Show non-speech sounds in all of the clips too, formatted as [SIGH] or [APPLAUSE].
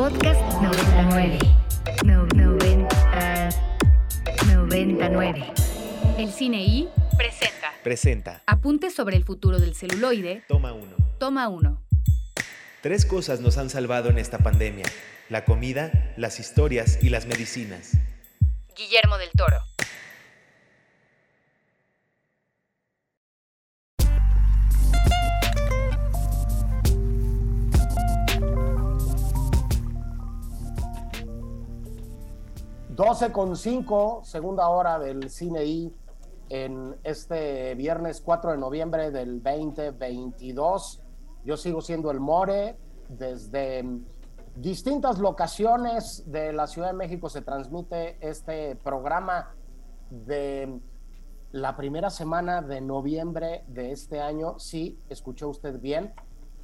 Podcast 99. No, 90, 99. El Cine I presenta Presenta. Apuntes sobre el futuro del celuloide. Toma uno. Toma uno. Tres cosas nos han salvado en esta pandemia. La comida, las historias y las medicinas. Guillermo del Toro. Doce con cinco, segunda hora del Cine I en este viernes 4 de noviembre del 2022. Yo sigo siendo el More. Desde distintas locaciones de la Ciudad de México se transmite este programa de la primera semana de noviembre de este año. Sí, escuchó usted bien.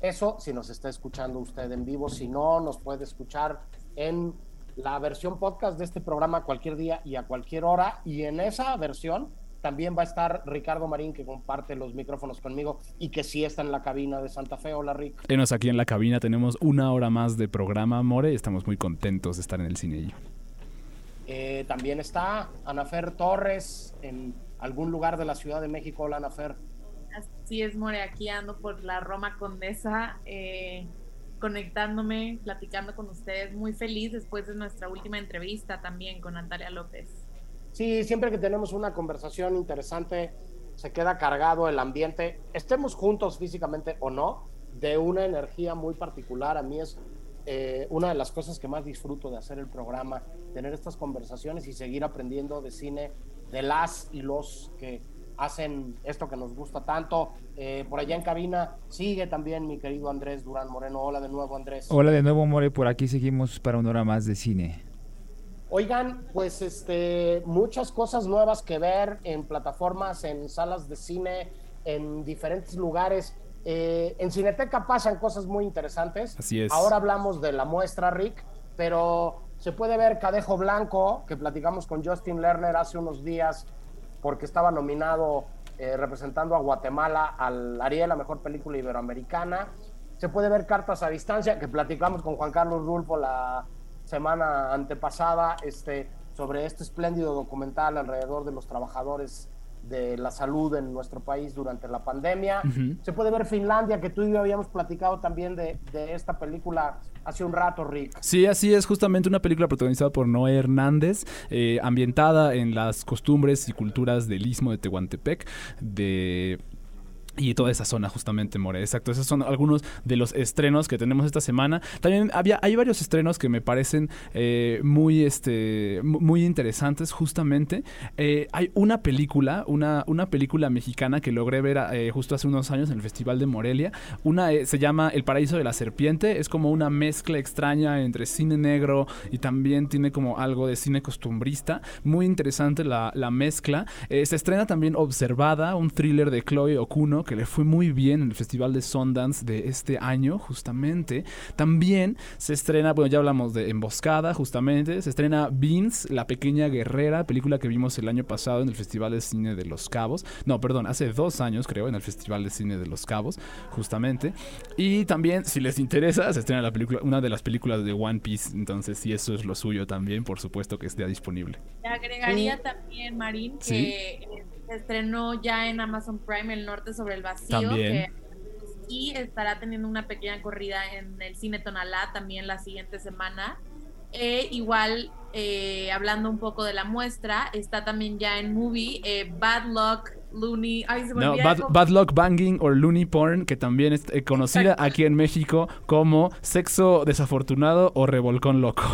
Eso si nos está escuchando usted en vivo. Si no, nos puede escuchar en la versión podcast de este programa cualquier día y a cualquier hora. Y en esa versión también va a estar Ricardo Marín, que comparte los micrófonos conmigo y que sí está en la cabina de Santa Fe. Hola, Rick. Tenos aquí en la cabina, tenemos una hora más de programa, More, y estamos muy contentos de estar en el cine. Eh, también está Anafer Torres en algún lugar de la Ciudad de México. Hola, Anafer. Así es, More, aquí ando por la Roma Condesa, eh, conectándome, platicando con ustedes. Muy feliz después de nuestra última entrevista también con Natalia López. Sí, siempre que tenemos una conversación interesante, se queda cargado el ambiente, estemos juntos físicamente o no, de una energía muy particular. A mí es eh, una de las cosas que más disfruto de hacer el programa, tener estas conversaciones y seguir aprendiendo de cine de las y los que hacen esto que nos gusta tanto. Eh, por allá en cabina sigue también mi querido Andrés Durán Moreno. Hola de nuevo, Andrés. Hola de nuevo, More. Por aquí seguimos para una hora más de cine. Oigan, pues este, muchas cosas nuevas que ver en plataformas, en salas de cine, en diferentes lugares. Eh, en Cineteca pasan cosas muy interesantes. Así es. Ahora hablamos de la muestra, Rick, pero se puede ver Cadejo Blanco, que platicamos con Justin Lerner hace unos días, porque estaba nominado eh, representando a Guatemala al Ariel, la mejor película iberoamericana. Se puede ver Cartas a Distancia, que platicamos con Juan Carlos Rulfo la semana antepasada este, sobre este espléndido documental alrededor de los trabajadores de la salud en nuestro país durante la pandemia. Se puede ver Finlandia, que tú y yo habíamos platicado también de, de, esta película hace un rato, Rick. Sí, así es, justamente una película protagonizada por Noé Hernández, eh, ambientada en las costumbres y culturas del istmo de Tehuantepec, de y toda esa zona justamente, More. Exacto, esos son algunos de los estrenos que tenemos esta semana. También había, hay varios estrenos que me parecen eh, muy, este, muy interesantes justamente. Eh, hay una película, una, una película mexicana que logré ver eh, justo hace unos años en el Festival de Morelia. Una se llama El Paraíso de la Serpiente. Es como una mezcla extraña entre cine negro y también tiene como algo de cine costumbrista. Muy interesante la, la mezcla. Se estrena también Observada, un thriller de Chloe Okuno que le fue muy bien en el Festival de Sundance de este año, justamente. También se estrena, bueno, ya hablamos de Emboscada, justamente. Se estrena Beans, La Pequeña Guerrera, película que vimos el año pasado en el Festival de Cine de Los Cabos. No, perdón, hace dos años, creo, en el Festival de Cine de Los Cabos, justamente. Y también, si les interesa, se estrena la película, una de las películas de One Piece. Entonces, si eso es lo suyo también, por supuesto que esté disponible. Te agregaría sí. también, Marín, que ¿Sí? Se estrenó ya en Amazon Prime El Norte sobre el Vacío. También. Que, y estará teniendo una pequeña corrida en el Cine Tonalá también la siguiente semana. E igual, eh, hablando un poco de la muestra, está también ya en movie eh, Bad Luck Looney. Ay, se me no, bad, bad, Luck Banging or Looney Porn, que también es eh, conocida Exacto. aquí en México como Sexo Desafortunado o Revolcón Loco.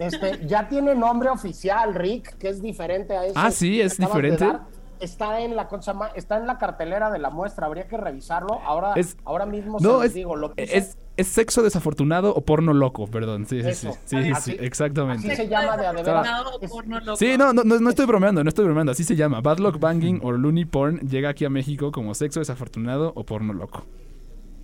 Este, ya tiene nombre oficial, Rick, que es diferente a eso. Ah, sí, es diferente. Está en la cosa está en la cartelera de la muestra, habría que revisarlo. Ahora, es, ahora mismo no, se es, digo, lo puse. es, es sexo desafortunado o porno loco, perdón. Sí, sí, sí, sí, así, sí, exactamente. Así se llama de desafortunado o porno loco. Sí, no, no, no, estoy bromeando, no estoy bromeando, así se llama. Bad Luck Banging o Looney Porn llega aquí a México como sexo desafortunado o porno loco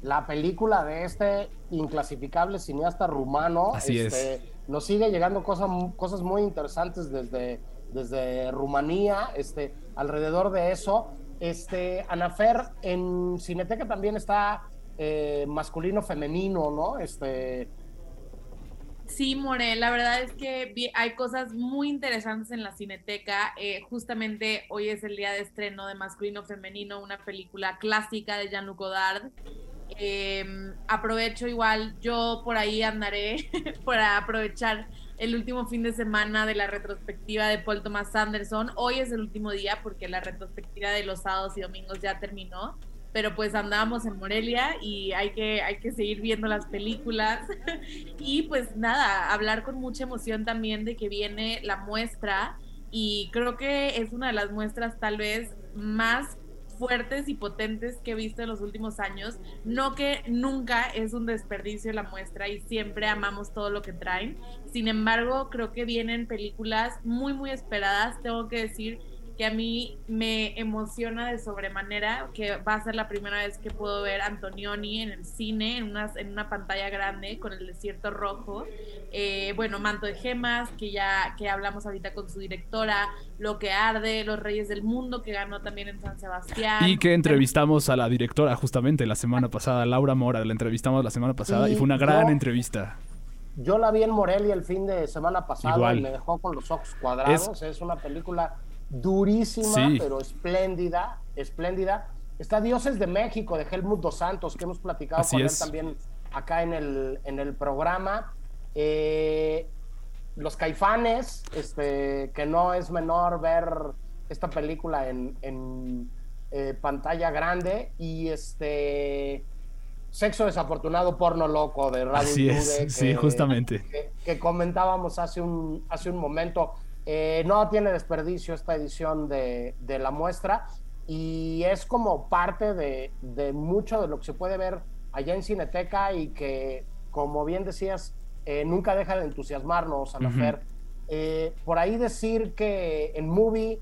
la película de este inclasificable cineasta rumano. Así este, es. Nos sigue llegando cosas, cosas muy interesantes desde, desde Rumanía, este, alrededor de eso. Este, Anafer, en Cineteca también está eh, masculino femenino, ¿no? Este, Sí, More, la verdad es que hay cosas muy interesantes en la Cineteca. Eh, justamente hoy es el día de estreno de Masculino Femenino, una película clásica de Jean-Luc Godard. Eh, aprovecho igual, yo por ahí andaré [LAUGHS] para aprovechar el último fin de semana de la retrospectiva de Paul Thomas Anderson. Hoy es el último día porque la retrospectiva de los sábados y domingos ya terminó, pero pues andábamos en Morelia y hay que, hay que seguir viendo las películas. [LAUGHS] y pues nada, hablar con mucha emoción también de que viene la muestra y creo que es una de las muestras tal vez más fuertes y potentes que he visto en los últimos años. No que nunca es un desperdicio la muestra y siempre amamos todo lo que traen. Sin embargo, creo que vienen películas muy, muy esperadas. Tengo que decir que a mí me emociona de sobremanera, que va a ser la primera vez que puedo ver Antonioni en el cine, en una, en una pantalla grande con el desierto rojo. Eh, bueno, Manto de Gemas, que ya que hablamos ahorita con su directora, Lo que arde, Los Reyes del Mundo, que ganó también en San Sebastián. Y que entrevistamos a la directora justamente la semana pasada, Laura Mora, la entrevistamos la semana pasada y, Y fue una gran yo- entrevista. Yo la vi en Morelia el fin de semana pasado Igual. y me dejó con los ojos cuadrados. Es, una película durísima, Sí. pero espléndida, espléndida. Está Dioses de México, de Helmut Dos Santos, que hemos platicado Así con él también acá en el, en el programa. Eh, los Caifanes, este, que no es menor ver esta película en, en, eh, pantalla grande. Y este Sexo desafortunado, porno loco de Radio Así es, sí, justamente. que, que comentábamos hace un, hace un momento. Eh, no tiene desperdicio esta edición de, de la muestra y es como parte de, de mucho de lo que se puede ver allá en Cineteca y que, como bien decías, eh, nunca deja de entusiasmarnos, Ana Ujú. Fer. Eh, por ahí decir que en Movie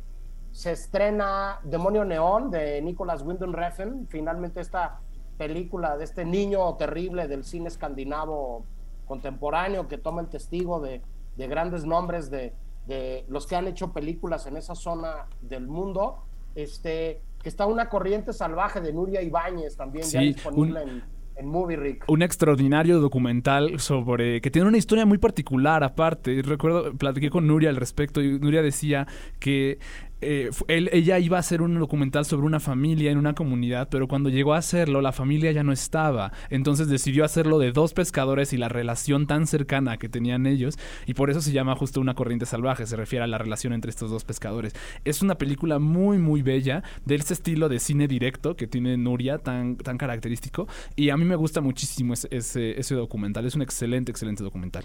se estrena Demonio Neón de Nicolas Winding Refn, finalmente esta película de este niño terrible del cine escandinavo contemporáneo que toma el testigo de, de grandes nombres de, de los que han hecho películas en esa zona del mundo. Este, que está una corriente salvaje de Nuria Ibáñez también ya disponible un- en, en Movie Rick. Un extraordinario documental sobre que tiene una historia muy particular aparte. Recuerdo, platiqué con Nuria al respecto y Nuria decía que eh, él- ella iba a hacer un documental sobre una familia en una comunidad, pero cuando llegó a hacerlo la familia ya no estaba. Entonces decidió hacerlo de dos pescadores y la relación tan cercana que tenían ellos y por eso se llama justo una corriente salvaje, se refiere a la relación entre estos dos pescadores. Es una película muy muy bella de ese estilo de cine directo que tiene Nuria tan, tan característico y a mí me gusta muchísimo ese, ese documental, es un excelente, excelente documental.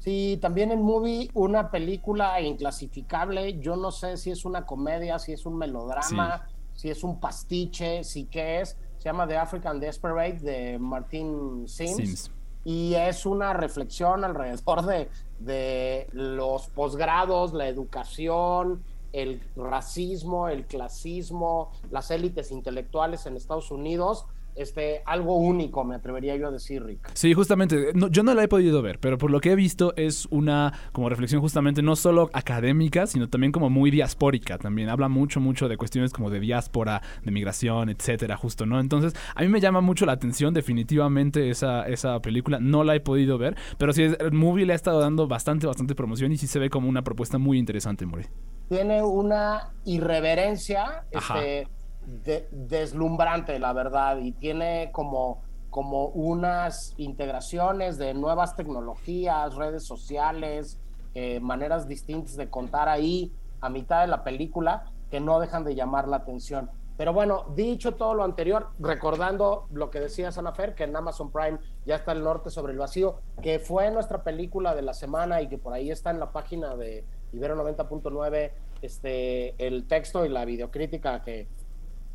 Sí, también en Movie una película inclasificable. Yo no sé si es una comedia, si es un melodrama, si es un pastiche, si qué es. Se llama The African Desperate de Martin Sims. Sims. Y es una reflexión alrededor de, de los posgrados, la educación, el racismo, el clasismo, las élites intelectuales en Estados Unidos. Este, algo único, me atrevería yo a decir, Rick. Sí, justamente, no- yo no la he podido ver, pero por lo que he visto es una como reflexión justamente no solo académica, sino también como muy diaspórica también. Habla mucho, mucho de cuestiones como de diáspora, de migración, etcétera, justo, ¿no? Entonces, a mí me llama mucho la atención definitivamente esa, esa película. No la he podido ver, pero sí, el movie le ha estado dando bastante, bastante promoción y sí se ve como una propuesta muy interesante, More. tiene una irreverencia Ajá. este, de- deslumbrante, la verdad, y tiene como, como unas integraciones de nuevas tecnologías, redes sociales, eh, maneras distintas de contar ahí a mitad de la película que no dejan de llamar la atención. Pero bueno, dicho todo lo anterior, recordando lo que decía Sanafer, que en Amazon Prime ya está El Norte sobre el Vacío, que fue nuestra película de la semana y que por ahí está en la página de Ibero 90.9 este, el texto y la videocrítica que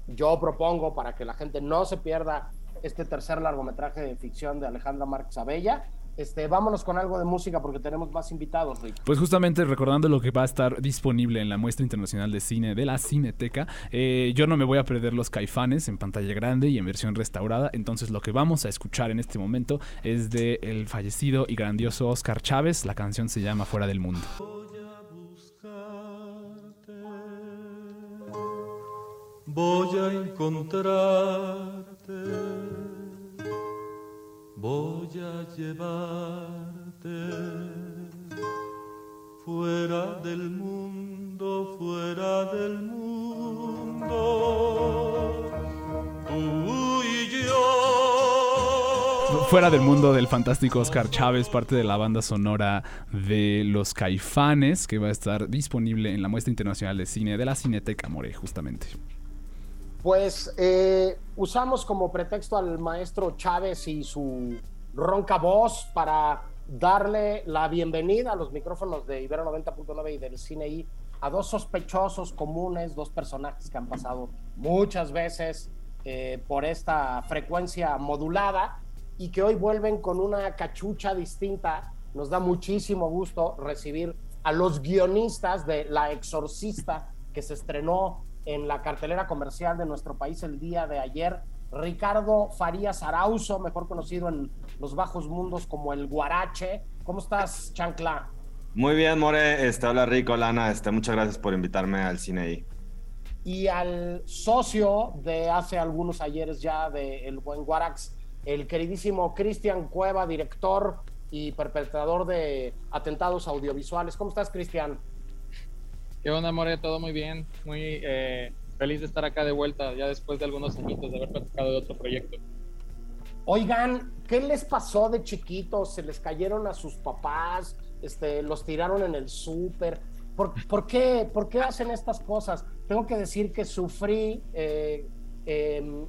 yo propongo para que la gente no se pierda este tercer largometraje de ficción de Alejandra Márquez Abella. Este, vámonos con algo de música porque tenemos más invitados, Rick. Pues justamente recordando lo que va a estar disponible en la muestra internacional de cine de la Cineteca, eh, yo no me voy a perder los caifanes en pantalla grande y en versión restaurada, entonces lo que vamos a escuchar en este momento es de el fallecido y grandioso Oscar Chávez, la canción se llama Fuera del Mundo. Voy a encontrarte, voy a llevarte fuera del mundo, fuera del mundo. Fuera del mundo del fantástico Oscar Chávez, parte de la banda sonora de Los Caifanes, que va a estar disponible en la muestra internacional de cine de la Cineteca More, justamente. Pues eh, usamos como pretexto al maestro Chávez y su ronca voz para darle la bienvenida a los micrófonos de Ibero 90.9 y del Cine I a dos sospechosos comunes, dos personajes que han pasado muchas veces eh, por esta frecuencia modulada y que hoy vuelven con una cachucha distinta. Nos da muchísimo gusto recibir a los guionistas de La Exorcista que se estrenó en la cartelera comercial de nuestro país el día de ayer Ricardo Farías Arauzo, mejor conocido en los bajos mundos como el Guarache. ¿Cómo estás, Chancla? Muy bien, More. Este, hola, Rico, Lana. Este, muchas gracias por invitarme al cine. Y al socio de hace algunos ayeres ya de El Buen Guarax, el queridísimo Cristian Cueva, director y perpetrador de atentados audiovisuales. ¿Cómo estás, Cristian? ¿Qué onda, More? Todo muy bien. Muy eh, feliz de estar acá de vuelta, ya después de algunos añitos de haber platicado de otro proyecto. Oigan, ¿qué les pasó de chiquitos? ¿Se les cayeron a sus papás? Este, ¿Los tiraron en el súper? ¿Por, por, qué, ¿Por qué hacen estas cosas? Tengo que decir que sufrí eh, eh,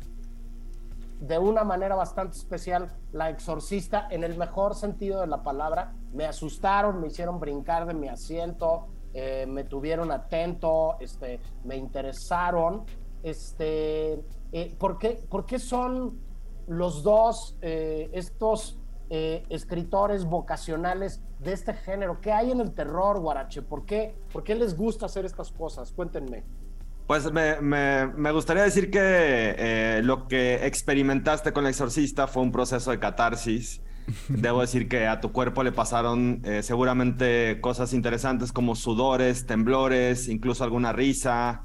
de una manera bastante especial la exorcista en el mejor sentido de la palabra. Me asustaron, me hicieron brincar de mi asiento, eh, me tuvieron atento, este, me interesaron. Este, eh, ¿por, qué, ¿Por qué son los dos eh, estos escritores vocacionales de este género? ¿Qué hay en el terror, Guarache? ¿Por qué, ¿Por qué les gusta hacer estas cosas? Cuéntenme. Pues me, me, me gustaría decir que eh, lo que experimentaste con el exorcista fue un proceso de catarsis. [LAUGHS] Debo decir que a tu cuerpo le pasaron eh, seguramente cosas interesantes como sudores, temblores, incluso alguna risa.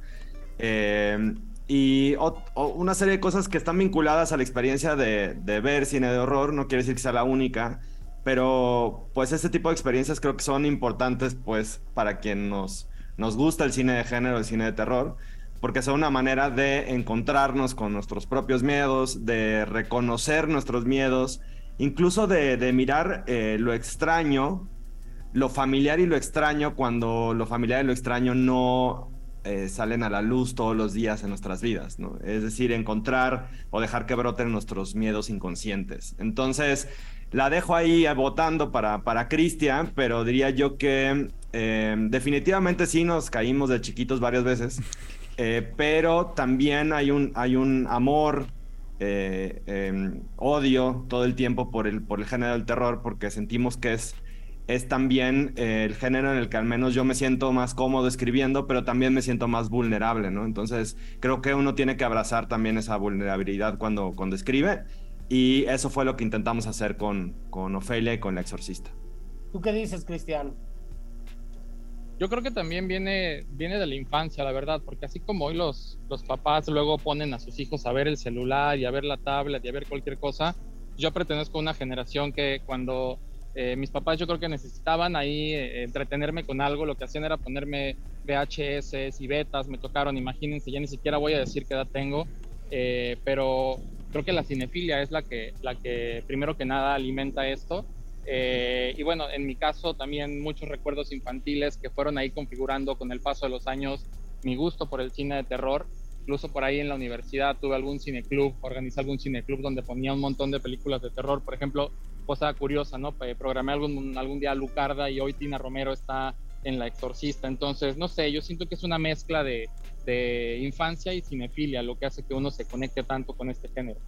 Eh, y o, o una serie de cosas que están vinculadas a la experiencia de, de, ver cine de horror. No quiere decir que sea la única, pero pues este tipo de experiencias creo que son importantes pues para quien nos, nos gusta el cine de género, el cine de terror, porque son una manera de encontrarnos con nuestros propios miedos, de reconocer nuestros miedos, incluso de, de mirar eh, lo extraño, lo familiar y lo extraño cuando lo familiar y lo extraño no eh, salen a la luz todos los días en nuestras vidas, ¿no? Es decir, encontrar o dejar que broten nuestros miedos inconscientes. Entonces, la dejo ahí votando para, para Cristian, pero diría yo que eh, definitivamente sí nos caímos de chiquitos varias veces, eh, pero también hay un, hay un amor, eh, em, odio todo el tiempo por el, por el género del terror, porque sentimos que es es también eh, el género en el que al menos yo me siento más cómodo escribiendo, pero también me siento más vulnerable, ¿no? Entonces creo que uno tiene que abrazar también esa vulnerabilidad cuando, cuando escribe y eso fue lo que intentamos hacer con, con Ofelia y con La Exorcista. ¿Tú qué dices, Cristian? Yo creo que también viene, viene de la infancia, la verdad, porque así como hoy los, los papás luego ponen a sus hijos a ver el celular y a ver la tablet y a ver cualquier cosa, yo pertenezco a una generación que cuando eh, mis papás yo creo que necesitaban ahí eh, entretenerme con algo, lo que hacían era ponerme VHS y betas, me tocaron, imagínense, ya ni siquiera voy a decir qué edad tengo, eh, pero creo que la cinefilia es la que, la que primero que nada alimenta esto. Eh, y bueno, en mi caso también muchos recuerdos infantiles que fueron ahí configurando con el paso de los años mi gusto por el cine de terror. Incluso por ahí en la universidad tuve algún cineclub, organizé algún cineclub donde ponía un montón de películas de terror. Por ejemplo, cosa curiosa, ¿no? Programé algún, algún día Lucarda y hoy Tina Romero está en La Exorcista. Entonces, no sé, yo siento que es una mezcla de, de infancia y cinefilia lo que hace que uno se conecte tanto con este género.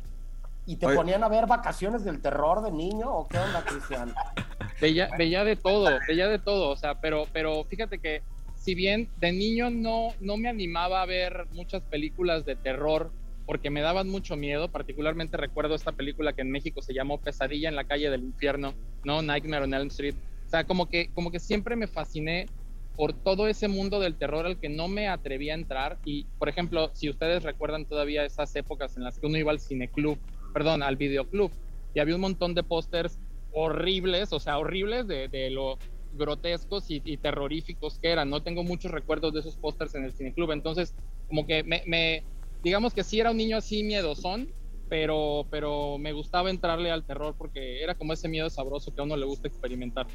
¿Y te Oye. ponían a ver vacaciones del terror de niño o qué onda, Cristian? [LAUGHS] Veía, veía de todo, veía de todo, o sea, pero, pero fíjate que si bien de niño no, no me animaba a ver muchas películas de terror porque me daban mucho miedo, particularmente recuerdo esta película que en México se llamó Pesadilla en la calle del infierno, ¿no? Nightmare on Elm Street. O sea, como que, como que siempre me fasciné por todo ese mundo del terror al que no me atrevía a entrar. Y, por ejemplo, si ustedes recuerdan todavía esas épocas en las que uno iba al cineclub, perdón, al videoclub, y había un montón de pósters horribles, o sea, horribles de, lo grotescos y, terroríficos que eran. No tengo muchos recuerdos de esos pósters en el cineclub, entonces como que me, me, digamos que sí era un niño así miedosón, pero, pero me gustaba entrarle al terror porque era como ese miedo sabroso que a uno le gusta experimentar.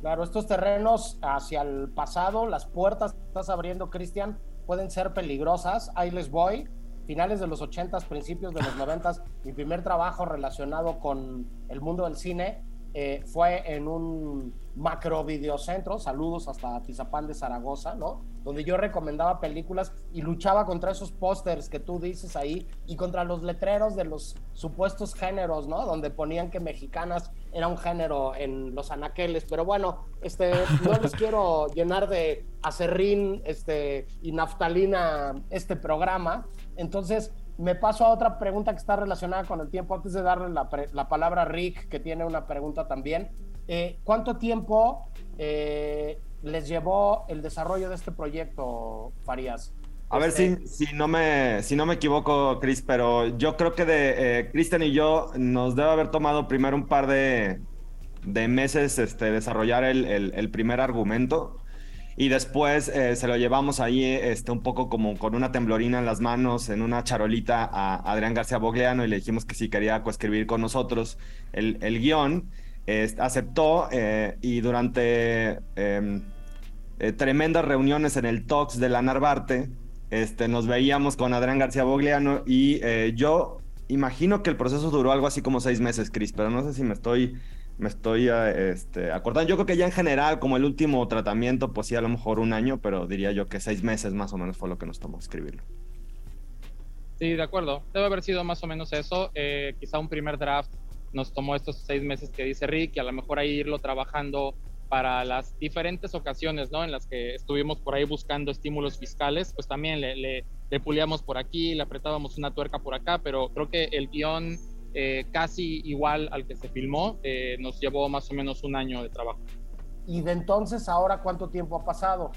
Claro, estos terrenos hacia el pasado, las puertas que estás abriendo, Cristian, pueden ser peligrosas. Ahí les voy. Finales de los 80s, principios de los 90s, mi primer trabajo relacionado con el mundo del cine eh, fue en un macro videocentro, saludos hasta Tizapán de Zaragoza, ¿no? Donde yo recomendaba películas y luchaba contra esos pósters que tú dices ahí y contra los letreros de los supuestos géneros, ¿no? Donde ponían que mexicanas era un género en los anaqueles, pero bueno, este, no les quiero llenar de acerrín este, y naftalina este programa, entonces me paso a otra pregunta que está relacionada con el tiempo, antes de darle la, la palabra a Rick, que tiene una pregunta también. Eh, ¿Cuánto tiempo eh, les llevó el desarrollo de este proyecto, Farías? A ver Este, si, si, no me, si no me equivoco, Chris, pero yo creo que de eh, Cristian y yo nos debe haber tomado primero un par de, de meses este, desarrollar el, el, el primer argumento y después eh, se lo llevamos ahí este, un poco como con una temblorina en las manos, en una charolita a Adrián García Bogliano y le dijimos que si quería coescribir con nosotros el, guion. Aceptó eh, y durante em, eh, tremendas reuniones en el Talks de la Narvarte, este, nos veíamos con Adrián García Bogliano y yo imagino que el proceso duró algo así como seis meses, Chris, pero no sé si me estoy me estoy eh, este, acordando. Yo creo que ya en general, como el último tratamiento, pues sí, a lo mejor un año, pero diría yo que seis meses más o menos fue lo que nos tomó escribirlo. Sí, de acuerdo. Debe haber sido más o menos eso. Eh, quizá un primer draft nos tomó estos seis meses que dice Rick y a lo mejor ahí irlo trabajando para las diferentes ocasiones, ¿no? En las que estuvimos por ahí buscando estímulos fiscales, pues también le, le, le por aquí, le apretábamos una tuerca por acá, pero creo que el guion eh, casi igual al que se filmó, eh, nos llevó más o menos un año de trabajo. Y de entonces, ahora, ¿cuánto tiempo ha pasado?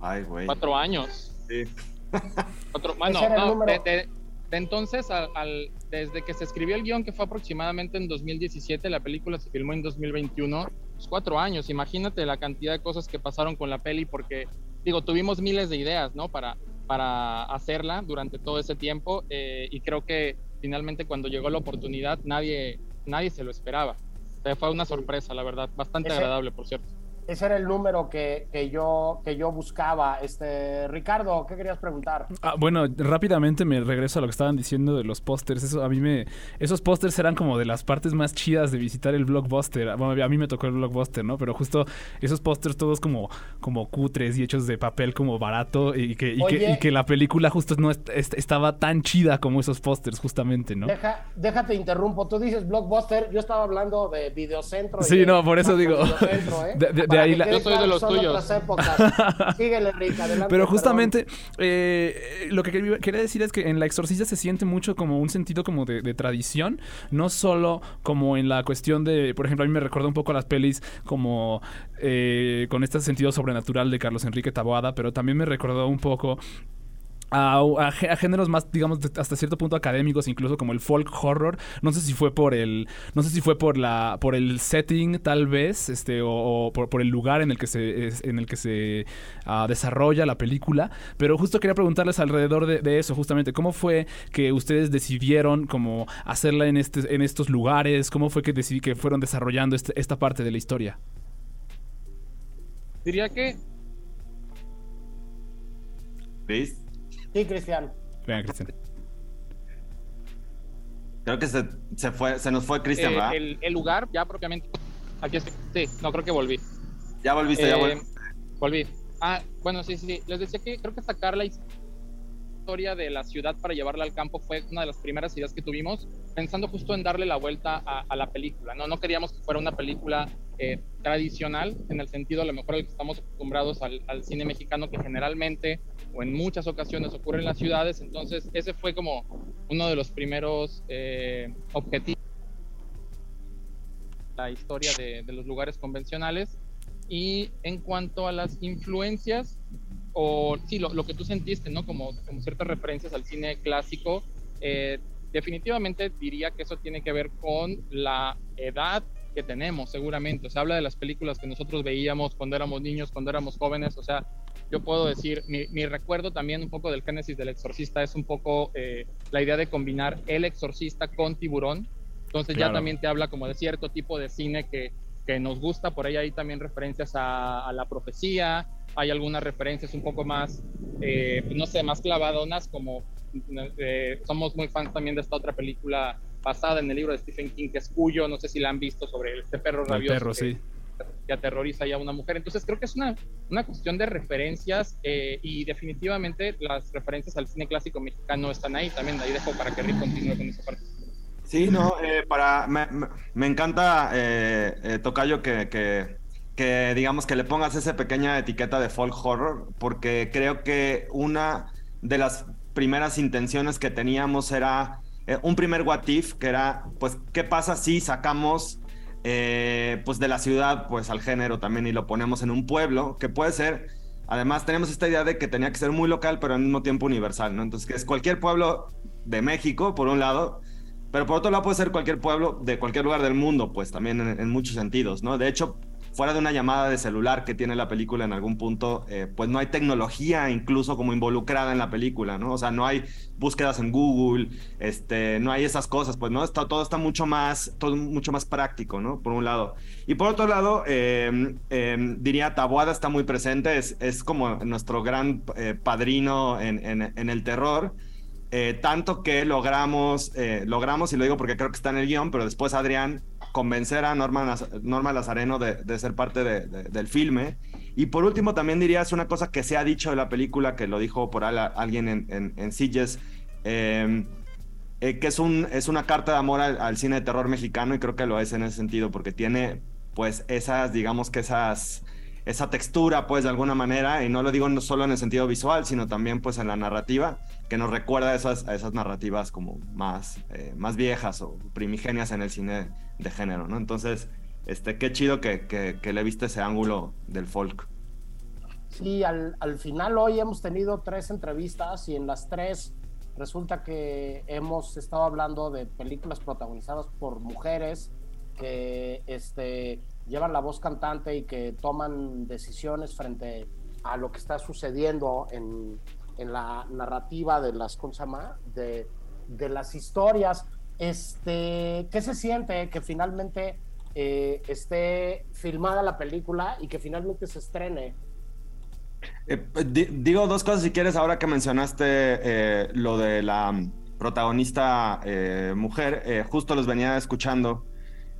Ay, güey. Cuatro años. Sí. [LAUGHS] Cuatro, bueno, no, de, de, de entonces, al, al, desde que se escribió el guion, que fue aproximadamente en 2017, la película se filmó en 2021, pues cuatro años. Imagínate la cantidad de cosas que pasaron con la peli, porque, digo, tuvimos miles de ideas, ¿no? Para, para hacerla durante todo ese tiempo, eh, y creo que finalmente cuando llegó la oportunidad nadie, nadie se lo esperaba. O sea, fue una sorpresa, la verdad, bastante Ese- agradable, por cierto. Ese era el número que, que yo, que yo buscaba. Este, Ricardo, ¿qué querías preguntar? Ah, bueno, rápidamente me regreso a lo que estaban diciendo de los pósters. Eso a mí me esos pósters eran como de las partes más chidas de visitar el blockbuster. Bueno, a mí me tocó el blockbuster, ¿no? Pero justo esos pósters todos como como cutres y hechos de papel como barato y que y, que, Oye. y que la película justo no est- est- estaba tan chida como esos pósters justamente, ¿no? Deja, déjate interrumpo. Tú dices Blockbuster, yo estaba hablando de Videocentro. Sí, no, por eso digo. Videocentro, ¿eh? [LAUGHS] De- de- de Para ahí que la- quede Yo soy de los tuyos. [LAUGHS] Síguele, Rick, adelante. Pero justamente eh, lo que quería quería decir es que en La Exorcista se siente mucho como un sentido como de, de tradición, no solo como en la cuestión de, por ejemplo, a mí me recuerda un poco a las pelis como eh, con este sentido sobrenatural de Carlos Enrique Taboada, pero también me recordó un poco a, a gé- a géneros más, digamos, de- hasta cierto punto académicos, incluso como el folk horror. No sé si fue por el, no sé si fue por la, por el setting, tal vez, este, o, o por, por el lugar en el que se, en el que se ah, desarrolla la película. Pero justo quería preguntarles alrededor de, de eso, justamente, cómo fue que ustedes decidieron como hacerla en este, en estos lugares, cómo fue que decidí que fueron desarrollando este- esta parte de la historia. Diría que ¿Chris? Sí, Cristian. Venga, Cristian. Creo que se, se, fue, se nos fue Cristian, eh, ¿verdad? el, el lugar ya propiamente... Aquí estoy. Sí, no, creo que volví. Ya volviste, ya Eh, volviste. Volví. Ah, bueno, sí, sí, sí. Les decía que creo que sacar la historia de la ciudad para llevarla al campo fue una de las primeras ideas que tuvimos, pensando justo en darle la vuelta a, a la película. No, no queríamos que fuera una película eh, tradicional, en el sentido a lo mejor al que estamos acostumbrados al, al cine mexicano, que generalmente o en muchas ocasiones ocurre en las ciudades. Entonces, ese fue como uno de los primeros eh, objetivos la historia de, los lugares convencionales. Y en cuanto a las influencias, o sí, lo, lo que tú sentiste, ¿no? Como, como ciertas referencias al cine clásico, eh, definitivamente diría que eso tiene que ver con la edad que tenemos, seguramente. Se habla de las películas que nosotros veíamos cuando éramos niños, cuando éramos jóvenes. O sea, yo puedo decir, mi, mi recuerdo también un poco del Génesis del Exorcista es un poco eh, la idea de combinar el Exorcista con Tiburón. Entonces Claro. ya también te habla como de cierto tipo de cine que, que nos gusta. Por ahí hay también referencias a, a la profecía. Hay algunas referencias un poco más, eh, pues, no sé, más clavadonas, como eh, somos muy fans también de esta otra película basada en el libro de Stephen King, que es Cuyo, no sé si la han visto, sobre este perro El rabioso perro, que, sí. Que aterroriza ya a una mujer. Entonces creo que es una, una cuestión de referencias eh, y definitivamente las referencias al cine clásico mexicano están ahí también. Ahí dejo para que Rick continúe con esa parte. Sí, no, eh, para, me, encanta, eh, eh, Tocayo, que, que, digamos que le pongas esa pequeña etiqueta de folk horror, porque creo que una de las primeras intenciones que teníamos era un primer what if, que era, pues, ¿qué pasa si sacamos eh, pues de la ciudad pues al género también y lo ponemos en un pueblo, que puede ser, además tenemos esta idea de que tenía que ser muy local, pero al mismo tiempo universal, ¿no? Entonces, que es cualquier pueblo de México, por un lado, pero por otro lado puede ser cualquier pueblo de cualquier lugar del mundo, pues también en, en muchos sentidos, ¿no? De hecho, fuera de una llamada de celular que tiene la película en algún punto, eh, pues no hay tecnología incluso como involucrada en la película, ¿no? O sea, no hay búsquedas en Google, este, no hay esas cosas, pues, ¿no? Está, todo está mucho más, todo mucho más práctico, ¿no? Por un lado. Y por otro lado, eh, eh, diría, Taboada está muy presente, es, es como nuestro gran eh, padrino en, en- en el terror. Eh, tanto que logramos, eh, logramos, y lo digo porque creo que está en el guion, pero después Adrián convencer a Norma, Norma Lazareno de, de ser parte de- de- del filme. Y por último, también diría, es una cosa que se ha dicho de la película, que lo dijo por al- alguien en, en, en Sitges, eh, eh, que es, un, es una carta de amor al, al cine de terror mexicano y creo que lo es en ese sentido, porque tiene pues esas, digamos que esas, esa textura pues de alguna manera, y no lo digo solo en el sentido visual, sino también pues en la narrativa, que nos recuerda a esas, a esas narrativas como más, eh, más viejas o primigenias en el cine de género, ¿no? Entonces, este, qué chido que, que, que le viste ese ángulo del folk. Sí, al, al final hoy hemos tenido tres entrevistas y en las tres resulta que hemos estado hablando de películas protagonizadas por mujeres que este, llevan la voz cantante y que toman decisiones frente a lo que está sucediendo en, en la narrativa de las, ¿cómo? De, de las historias. Este, ¿Qué se siente que finalmente eh, esté filmada la película y que finalmente se estrene? Eh, di- digo dos cosas si quieres, ahora que mencionaste eh, lo de la mm, protagonista eh, mujer, justo los venía escuchando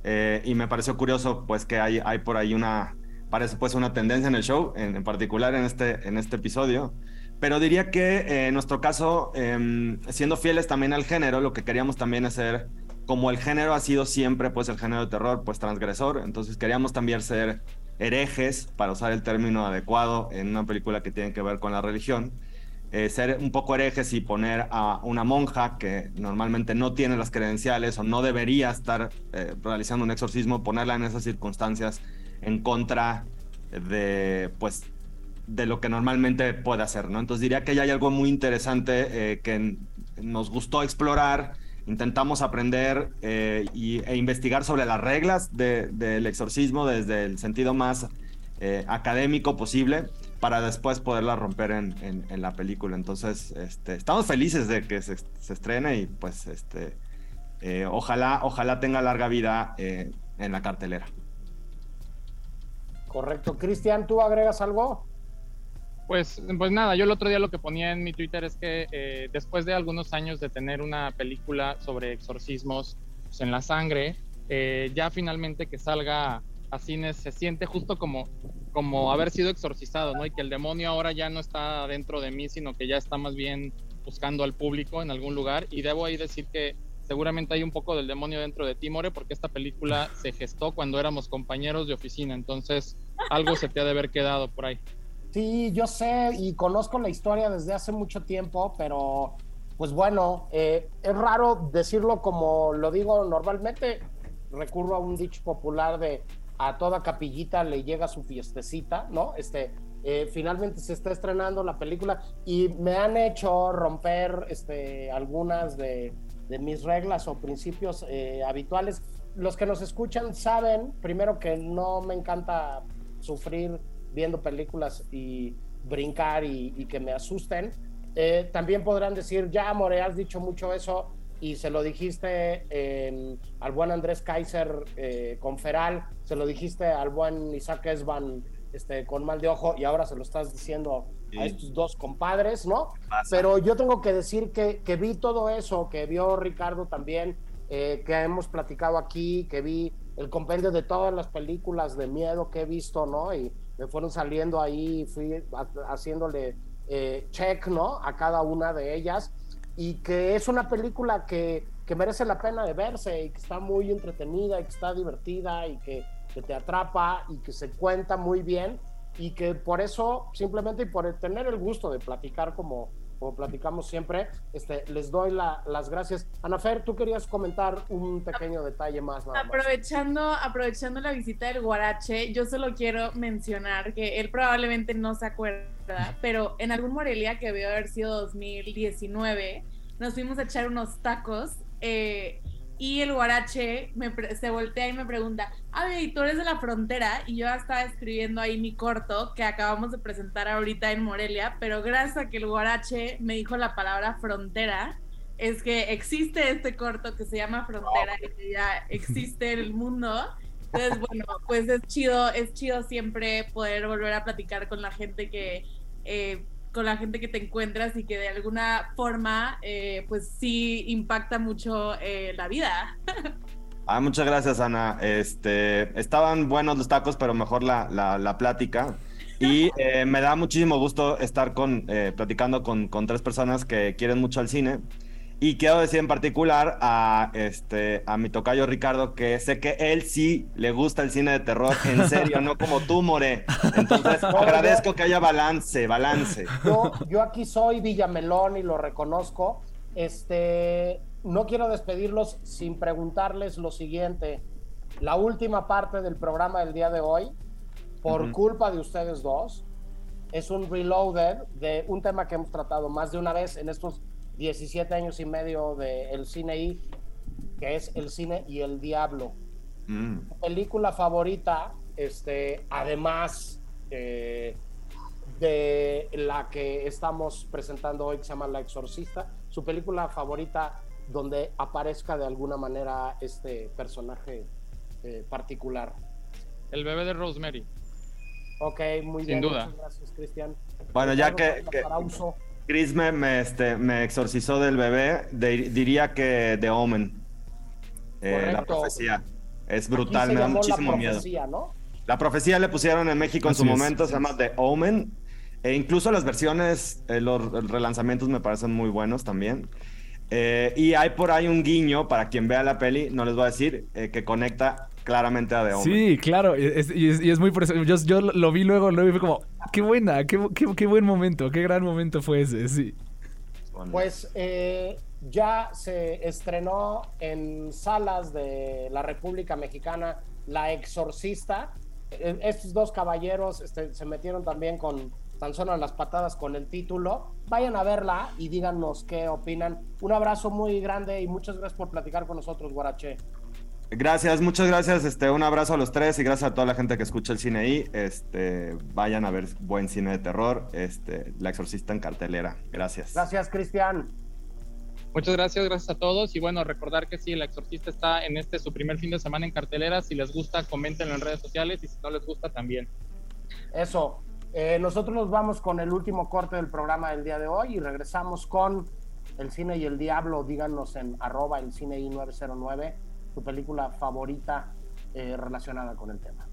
eh, y me pareció curioso pues que hay, hay por ahí una, parece pues una tendencia en el show, en, en particular en este, en este episodio, pero diría que eh, en nuestro caso, em, siendo fieles también al género, lo que queríamos también hacer, como el género ha sido siempre pues el género de terror, pues transgresor, entonces queríamos también ser herejes, para usar el término adecuado en una película que tiene que ver con la religión, eh, ser un poco herejes y poner a una monja que normalmente no tiene las credenciales o no debería estar eh, realizando un exorcismo, ponerla en esas circunstancias en contra de, pues, de lo que normalmente puede hacer, ¿no? Entonces diría que ya hay algo muy interesante eh, que nos gustó explorar, intentamos aprender y, e investigar sobre las reglas de- del exorcismo desde el sentido más eh, académico posible para después poderla romper en, en- en la película. Entonces, este, estamos felices de que se, se estrene y pues este, eh, ojalá, ojalá tenga larga vida eh, en la cartelera. Correcto. Cristian, ¿tú agregas algo? Pues, pues nada, yo el otro día lo que ponía en mi Twitter es que eh, después de algunos años de tener una película sobre exorcismos pues, en la sangre, eh, ya finalmente que salga a cines se siente justo como, como haber sido exorcizado, ¿no? Y que el demonio ahora ya no está dentro de mí, sino que ya está más bien buscando al público en algún lugar. Y debo ahí decir que seguramente hay un poco del demonio dentro de ti, More, porque esta película [LAUGHS] se gestó cuando éramos compañeros de oficina, entonces algo se te ha de haber quedado por ahí. Sí, yo sé y conozco la historia desde hace mucho tiempo, pero pues bueno, eh, es raro decirlo como lo digo normalmente. Recurro a un dicho popular de a toda capillita le llega su fiestecita, ¿no? Este, eh, finalmente se está estrenando la película y me han hecho romper este, algunas de, mis reglas o principios eh, habituales. los que nos escuchan saben, primero que no me encanta sufrir viendo películas y brincar y, y que me asusten. Eh, también podrán decir, ya, More, has dicho mucho eso y se lo dijiste eh, al buen Andrés Kaiser eh, con Feral, se lo dijiste al buen Isaac Esban este, con mal de ojo y ahora se lo estás diciendo Sí. a estos dos compadres, ¿no? Pero yo tengo que decir que, que vi todo eso, que vio Ricardo también, eh, que hemos platicado aquí, que vi el compendio de todas las películas de miedo que he visto, ¿no? Y me fueron saliendo ahí, fui ha- haciéndole eh, check, ¿no? A cada una de ellas. Y que es una película que, que merece la pena de verse y que está muy entretenida y que está divertida y que, que te atrapa y que se cuenta muy bien y que por eso, simplemente y por tener el gusto de platicar como, como platicamos siempre, este, les doy la- las gracias. Anafer, tú querías comentar un pequeño detalle más. Nada. Aprovechando, aprovechando la visita del Guarache, yo solo quiero mencionar que él probablemente no se acuerda, pero en algún Morelia que debió haber sido 2019, nos fuimos a echar unos tacos eh, y el Guarache me se voltea y me pregunta, ah, ¿y tú eres de la frontera? Y yo estaba escribiendo ahí mi corto que acabamos de presentar ahorita en Morelia, pero gracias a que el Guarache me dijo la palabra frontera, es que existe este corto que se llama Frontera y que ya existe en el mundo. Entonces, bueno, pues es chido, es chido siempre poder volver a platicar con la gente que, eh, con la gente que te encuentras y que de alguna forma, eh, pues sí impacta mucho eh, la vida. [LAUGHS] Ah, muchas gracias, Ana. Este, estaban buenos los tacos, pero mejor la, la, la plática. Y eh, me da muchísimo gusto estar con, eh, platicando con, con tres personas que quieren mucho al cine. Y quiero decir en particular a, este, a mi tocayo Ricardo que sé que él sí le gusta el cine de terror, en serio, no como tú, More. Entonces, [LAUGHS] agradezco que haya balance, balance. Yo, yo aquí soy Villamelón y lo reconozco. Este, no quiero despedirlos sin preguntarles lo siguiente. La última parte del programa del día de hoy, por culpa de ustedes dos, es un reloaded de un tema que hemos tratado más de una vez en estos 17 años y medio del cine y que es el cine y el diablo Mm. película favorita, este, además eh, de la que estamos presentando hoy, que se llama La Exorcista, su película favorita donde aparezca de alguna manera este personaje eh, particular. El bebé de Rosemary. Ok, muy Sin bien. duda. Muchas gracias, Cristian. Bueno, ya que- que-. Chris me, me, este, me exorcizó del bebé, de- diría que de Omen. Eh, la profecía. Es brutal, me da muchísimo La miedo. ¿no? La profecía le pusieron en México en su es. momento, se llama The Omen. E incluso las versiones, eh, los relanzamientos me parecen muy buenos también. Eh, y hay por ahí un guiño para quien vea la peli, no les voy a decir, eh, que conecta claramente a The Omen. Sí, claro, y es, y es- y es muy por eso. Yo, yo lo- vi luego, luego y fue como, qué buena, qué, qué, qué buen momento, qué gran momento fue ese, sí. Pues eh, ya se estrenó en salas de la República Mexicana La Exorcista. Eh, Estos dos caballeros este, se metieron también con tan solo las patadas con el título. Vayan a verla y díganos qué opinan. Un abrazo muy grande y muchas gracias por platicar con nosotros, Guarache. Gracias, muchas gracias. Este, un abrazo a los tres y gracias a toda la gente que escucha el cine ahí. Este, vayan a ver buen cine de terror. Este, La Exorcista en cartelera. Gracias. Gracias, Cristian. Muchas gracias, gracias a todos. Y bueno, recordar que sí, El Exorcista está en este su primer fin de semana en cartelera. Si les gusta, coméntenlo en redes sociales y si no les gusta, también. Eso. Eh, nosotros nos vamos con el último corte del programa del día de hoy y regresamos con El Cine y el Diablo. Díganos en arroba el cine y 909 tu película favorita eh, relacionada con el tema.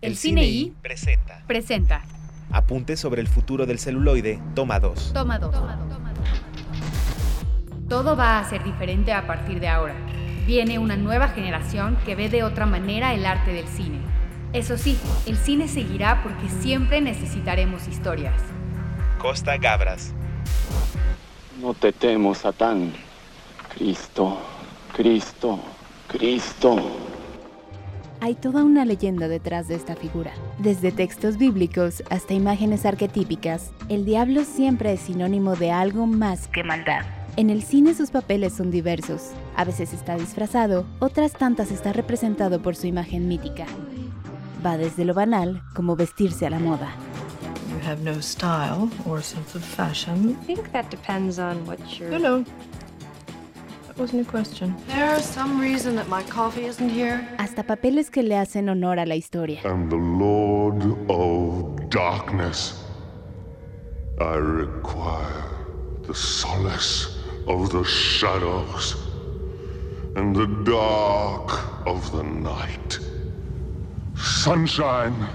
El Cine I presenta presenta. Apuntes sobre el futuro del celuloide, toma 2. Toma dos. Todo va a ser diferente a partir de ahora. Viene una nueva generación que ve de otra manera el arte del cine. Eso sí, el cine seguirá porque siempre necesitaremos historias. Costa Gabras. No te temo, Satán. Cristo, Cristo, Cristo. Hay toda una leyenda detrás de esta figura. Desde textos bíblicos hasta imágenes arquetípicas, el diablo siempre es sinónimo de algo más que maldad. En el cine sus papeles son diversos. A veces está disfrazado, otras tantas está representado por su imagen mítica. Va desde lo banal, como vestirse a la moda. You have no style or sense of fashion. I think that depends on what you're. No, no. That wasn't a question. There's some reason that my coffee isn't here. Hasta papeles que le hacen honor a la historia. I'm the Lord of Darkness. I require the solace of the shadows and the dark of the night. Sunshine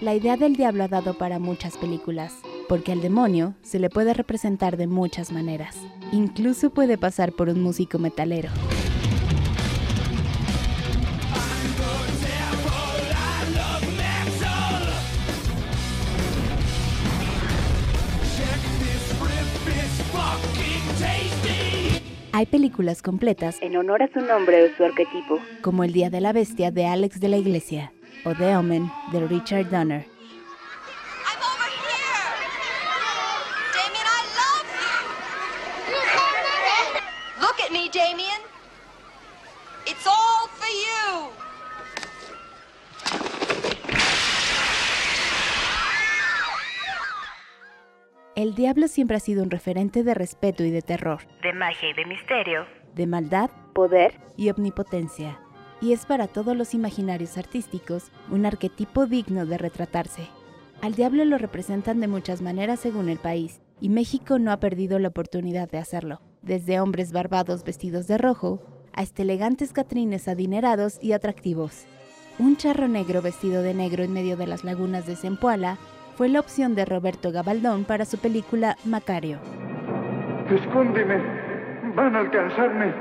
La idea del diablo ha dado para muchas películas, porque al demonio se le puede representar de muchas maneras. Incluso puede pasar por un músico metalero. Hay películas completas en honor a su nombre o su arquetipo, como El Día de la Bestia de Alex de la Iglesia o The Omen de Richard Donner. Damien, I love you. Look at me, Damien. It's all for you. El diablo siempre ha sido un referente de respeto y de terror, De magia y de misterio. de maldad, poder y omnipotencia. Y es para todos los imaginarios artísticos un arquetipo digno de retratarse. Al diablo lo representan de muchas maneras según el país, y México no ha perdido la oportunidad de hacerlo, desde hombres barbados vestidos de rojo, hasta elegantes catrines adinerados y atractivos. Un charro negro vestido de negro en medio de las lagunas de Zempoala fue la opción de Roberto Gabaldón para su película Macario. Escóndeme. Van a alcanzarme.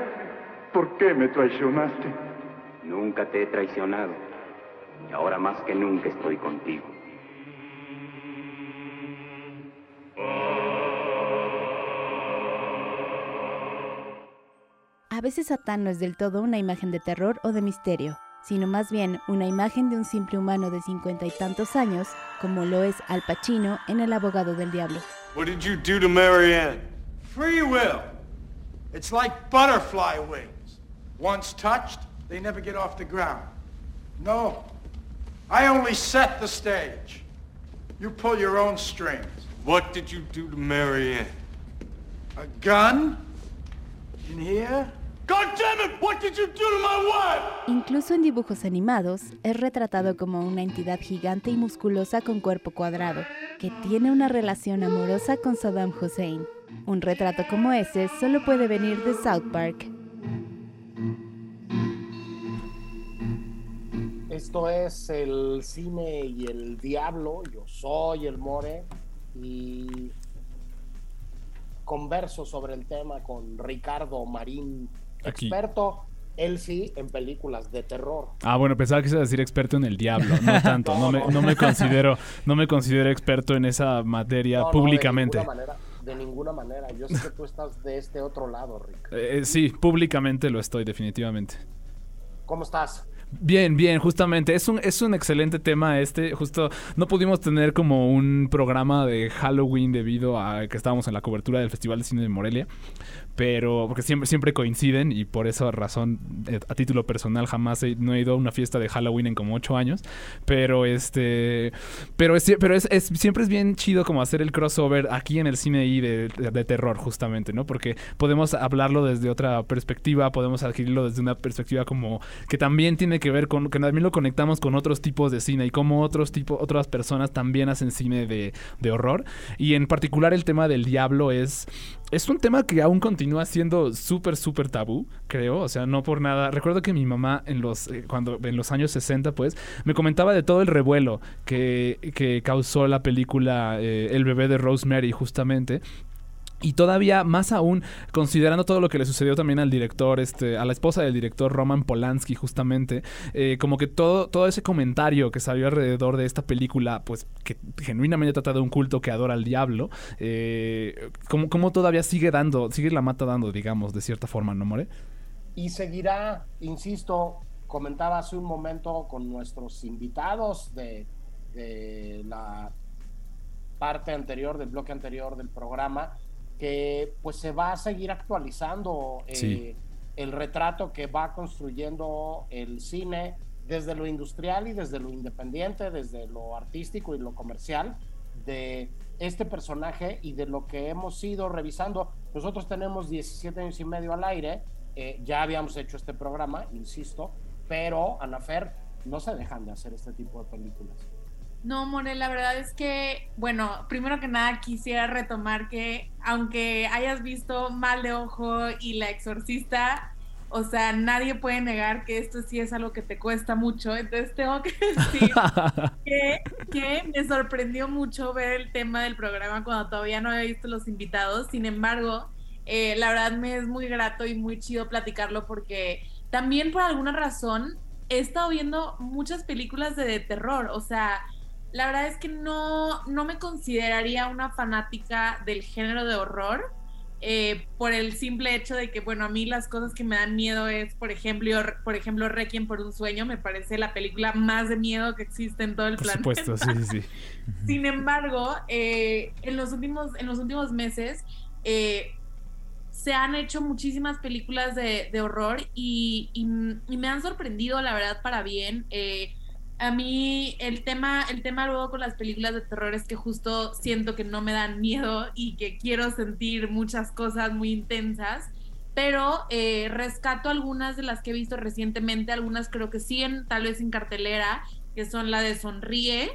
¿Por qué me traicionaste? Nunca te he traicionado. Y ahora más que nunca estoy contigo. A veces Satán no es del todo una imagen de terror o de misterio, sino más bien una imagen de un simple humano de cincuenta y tantos años, como lo es Al Pacino en El abogado del diablo. What did you do to Marianne? Free will. It's like butterfly wings. Once touched, they never get off the ground. No. I only set the stage. You pull your own strings. What did you do to Marianne? A gun? In here? God damn it! What did you do to my wife? Incluso en dibujos animados, es retratado como una entidad gigante y musculosa con cuerpo cuadrado, que tiene una relación amorosa con Saddam Hussein. Un retrato como ese solo puede venir de South Park. Esto es el cine y el diablo. Yo soy el More y converso sobre el tema con Ricardo Marín, Aquí. experto, él sí, en películas de terror. Ah, bueno, pensaba que ibas a decir experto en el diablo, no [LAUGHS] tanto, no, me, no me considero, no me considero experto en esa materia públicamente. De ninguna, manera, de ninguna manera. Yo sé que tú estás de este otro lado, Rick. Eh, sí, públicamente lo estoy, definitivamente. ¿Cómo estás? Bien, bien, justamente. Es un, es un excelente tema este. Justo no pudimos tener como un programa de Halloween debido a que estábamos en la cobertura del Festival de Cine de Morelia. Pero, porque siempre, siempre coinciden y por esa razón, eh, a título personal, jamás he, no he ido a una fiesta de Halloween en como ocho años. Pero este. Pero es, pero es, siempre es bien chido como hacer el crossover aquí en el cine y de, de- de terror, justamente, ¿no? Porque podemos hablarlo desde otra perspectiva, podemos adquirirlo desde una perspectiva como que también tiene que ver con que también lo conectamos con otros tipos de cine y cómo otros tipos, otras personas también hacen cine de, de horror. Y en particular el tema del diablo es. Es un tema que aún continúa siendo súper, súper tabú, creo. O sea, no por nada. Recuerdo que mi mamá en los, eh, cuando, en los años 60, pues, me comentaba de todo el revuelo que, que causó la película eh, El bebé de Rosemary, justamente. Y todavía más aún, considerando todo lo que le sucedió también al director, este, a la esposa del director Roman Polanski, justamente, eh, como que todo, todo ese comentario que salió alrededor de esta película, pues que genuinamente trata de un culto que adora al diablo, eh, como, como todavía sigue dando, sigue la mata dando, digamos, de cierta forma, ¿no, More? Y seguirá, insisto, comentaba hace un momento con nuestros invitados de, de la parte anterior, del bloque anterior del programa, que pues se va a seguir actualizando eh, Sí. el retrato que va construyendo el cine desde lo industrial y desde lo independiente, desde lo artístico y lo comercial de este personaje y de lo que hemos ido revisando. Nosotros tenemos 17 años y medio al aire, eh, ya habíamos hecho este programa, insisto, pero Anafer no se dejan de hacer este tipo de películas. No, More, la verdad es que, bueno, primero que nada quisiera retomar que aunque hayas visto Mal de Ojo y La Exorcista, o sea, nadie puede negar que esto sí es algo que te cuesta mucho. Entonces tengo que [LAUGHS] decir [LAUGHS] que, que me sorprendió mucho ver el tema del programa cuando todavía no había visto los invitados. Sin embargo, eh, la verdad me es muy grato y muy chido platicarlo porque también por alguna razón he estado viendo muchas películas de, terror. O sea, la verdad es que no, no me consideraría una fanática del género de horror. eh, por el simple hecho de que, bueno, a mí las cosas que me dan miedo es, por ejemplo, por ejemplo, Requiem por un sueño, me parece la película más de miedo que existe en todo el Por planeta. supuesto, sí, sí, sí. [LAUGHS] Sin embargo, eh, en, los últimos, en los últimos meses eh, se han hecho muchísimas películas de, de horror y, y- y me han sorprendido, la verdad, para bien. Eh, a mí el tema, el tema luego con las películas de terror es que justo siento que no me dan miedo y que quiero sentir muchas cosas muy intensas, pero eh, rescato algunas de las que he visto recientemente, algunas creo que siguen tal vez en cartelera, que son la de Sonríe,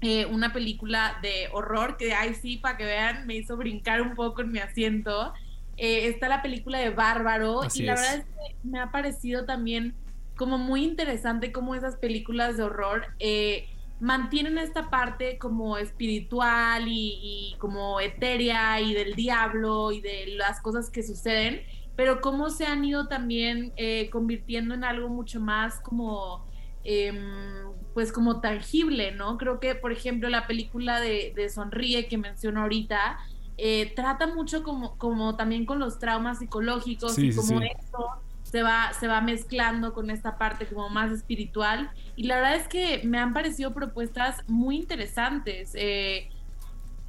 eh, una película de horror que, ay sí, para que vean, me hizo brincar un poco en mi asiento. Eh, está la película de Bárbaro Así y la es. verdad es que me ha parecido también como muy interesante cómo esas películas de horror eh, mantienen esta parte como espiritual y, y como etérea y del diablo y de las cosas que suceden, pero cómo se han ido también eh, convirtiendo en algo mucho más como em, pues como tangible, ¿no? Creo que, por ejemplo, la película de, de Sonríe que menciono ahorita, eh, trata mucho como, como también con los traumas psicológicos Sí, y como sí. esto se va, se va mezclando con esta parte como más espiritual. Y la verdad es que me han parecido propuestas muy interesantes. Eh,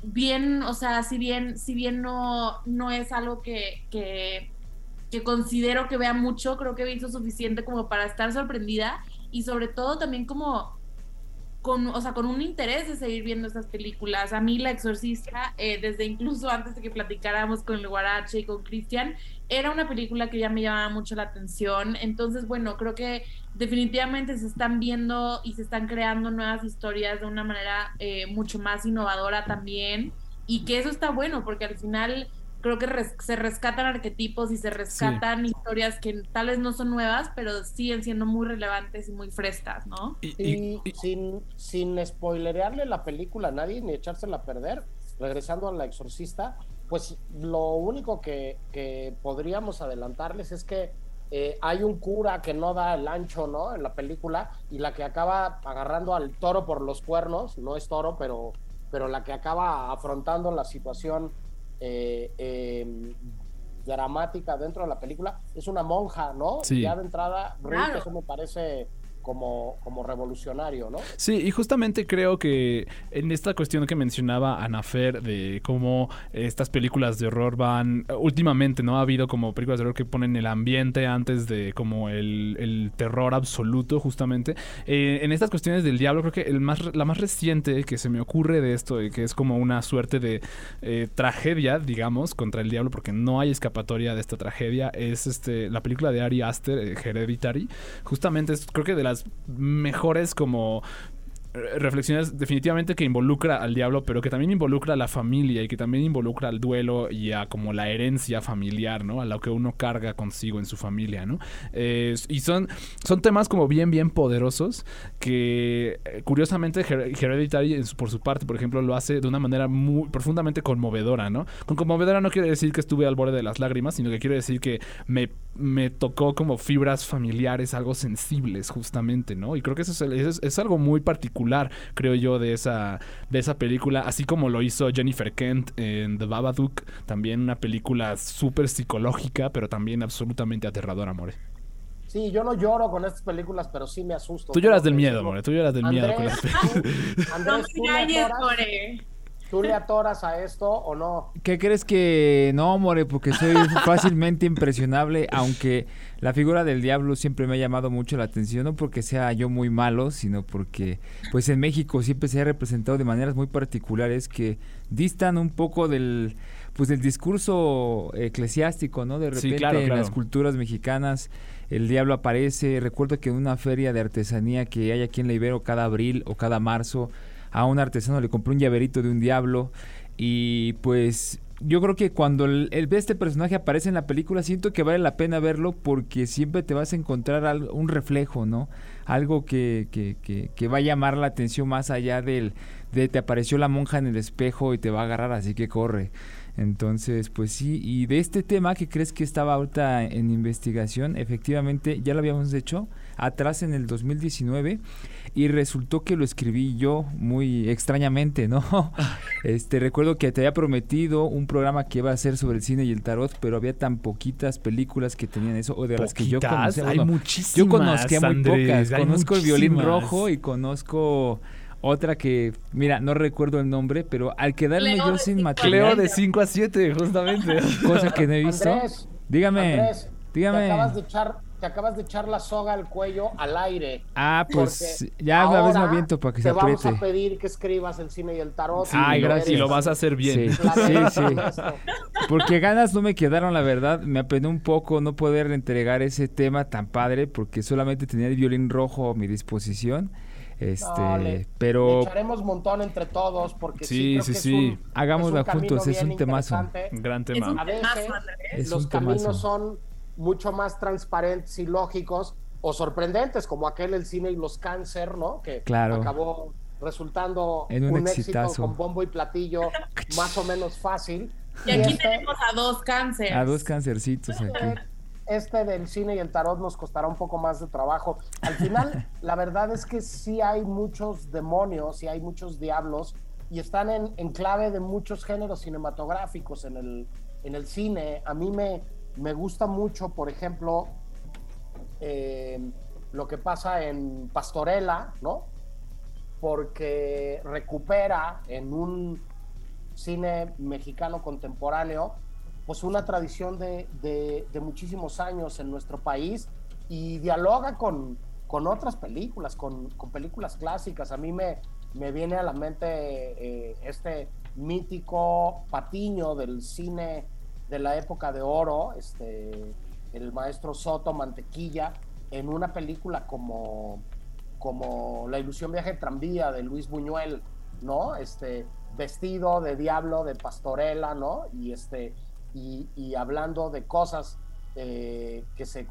bien, o sea, si bien, si bien no, no es algo que, que, que considero que vea mucho, creo que he visto suficiente como para estar sorprendida y sobre todo también como con, o sea, con un interés de seguir viendo estas películas. A mí La Exorcista, eh, desde incluso antes de que platicáramos con el Guarache y con Cristian, era una película que ya me llamaba mucho la atención. Entonces, bueno, creo que definitivamente se están viendo y se están creando nuevas historias de una manera eh, mucho más innovadora también. Y que eso está bueno, porque al final creo que res- se rescatan arquetipos y se rescatan historias que tal vez no son nuevas, pero siguen siendo muy relevantes y muy frescas, ¿no? Y, sin, sin spoilerearle la película a nadie ni echársela a perder, regresando a La Exorcista, pues lo único que, que podríamos adelantarles es que eh, hay un cura que no da el ancho, ¿no? En la película y la que acaba agarrando al toro por los cuernos, no es toro, pero, pero la que acaba afrontando la situación eh, eh, dramática dentro de la película es una monja, ¿no? Sí. Ya de entrada, Rick, Claro. eso me parece como, como revolucionario, ¿no? Sí, y justamente creo que en esta cuestión que mencionaba Anafer de cómo estas películas de horror van últimamente, ¿no? Ha habido como películas de horror que ponen el ambiente antes de como el, el terror absoluto, justamente. Eh, en estas cuestiones del diablo, creo que el más, la más reciente que se me ocurre de esto, que es como una suerte de eh, tragedia, digamos, contra el diablo, porque no hay escapatoria de esta tragedia, es este la película de Ari Aster, eh, Hereditary. Justamente creo que de mejores como reflexiones definitivamente que involucra al diablo, pero que también involucra a la familia y que también involucra al duelo y a como la herencia familiar, ¿no? A lo que uno carga consigo en su familia, ¿no? Eh, y son, son temas como bien, bien poderosos que eh, curiosamente Her- Hereditary por su parte, por ejemplo, lo hace de una manera muy profundamente conmovedora, ¿no? Con conmovedora no quiere decir que estuve al borde de las lágrimas, sino que quiere decir que me, me tocó como fibras familiares, algo sensibles justamente, ¿no? Y creo que eso es, eso es- es algo muy particular, creo yo, de esa, de esa película, así como lo hizo Jennifer Kent en The Babadook, también una película súper psicológica, pero también absolutamente aterradora, More. Sí, yo no lloro con estas películas, pero sí me asusto. Tú lloras del miedo. More, tú lloras del miedo con las películas. tú- Andrés, tú Core. ¿Tú le atoras a esto o no? ¿Qué crees que no, More? Porque soy fácilmente impresionable, aunque la figura del diablo siempre me ha llamado mucho la atención, no porque sea yo muy malo, sino porque pues en México siempre se ha representado de maneras muy particulares que distan un poco del pues del discurso eclesiástico, ¿no? De Sí, repente claro, en las culturas mexicanas el diablo aparece. Recuerdo que en una feria de artesanía que hay aquí en la Ibero cada abril o cada marzo, a un artesano le compré un llaverito de un diablo y pues yo creo que cuando el, el- este personaje aparece en la película siento que vale la pena verlo porque siempre te vas a encontrar al- un reflejo, ¿no? Algo que, que, que, que va a llamar la atención más allá del de te apareció la monja en el espejo y te va a agarrar, así que corre. Entonces, pues sí, y de este tema que crees que estaba ahorita en investigación, efectivamente ya lo habíamos hecho atrás en el 2019 y resultó que lo escribí yo muy extrañamente, ¿no? [LAUGHS] Este, recuerdo que te había prometido un programa que iba a ser sobre el cine y el tarot, pero había tan poquitas películas que tenían eso o de las que yo conocía. Hay Bueno, muchísimas, Yo conocía muy Andrés, pocas. hay Conozco el violín rojo y conozco otra que, mira, no recuerdo el nombre, pero al quedarme yo sin material, Cleo de 5 a 7, justamente. [LAUGHS] cosa que no he visto. Andrés, dígame, Andrés, dígame. Te acabas, de echar, te acabas de echar la soga al cuello al aire. Ah, pues ya una vez me aviento para que te se vamos apriete. a pedir que escribas el cine y el tarot. Ay, y lo gracias. Y lo vas a hacer bien. Sí, La sí, sí. Porque ganas no me quedaron, la verdad. Me apenó un poco no poder entregar ese tema tan padre porque solamente tenía el violín rojo a mi disposición. Este, No, le- Le pero echaremos montón entre todos porque sí, Sí, creo sí, que es sí. un- Hagámosla es juntos, es un temazo. Gran Es tema. un A veces temazo. Es los un caminos temazo. son mucho más transparentes y lógicos o sorprendentes, como aquel el cine y los cáncer, ¿no? Que Claro. acabó resultando En un éxito exitazo. con bombo y platillo [LAUGHS] más o menos fácil. Y aquí este- tenemos a dos cánceres. a dos cancercitos aquí. este del cine y el tarot nos costará un poco más de trabajo. Al final, [LAUGHS] la verdad es que sí hay muchos demonios y hay muchos diablos y están en, en clave de muchos géneros cinematográficos en el, en el cine. A mí me, me gusta mucho, por ejemplo, eh, lo que pasa en Pastorela, ¿no? Porque recupera en un cine mexicano contemporáneo, pues una tradición de, de- muchísimos años en nuestro país y dialoga con, con otras películas, con, con películas clásicas. A mí me, me viene a la mente eh, este mítico patiño del cine de la época de oro, este, el maestro Soto Mantequilla, en una película como, como La ilusión viaje en tranvía de Luis Buñuel, ¿no? Este, vestido de diablo, de pastorela, ¿no? Y, este, y, hablando de cosas eh, que, se,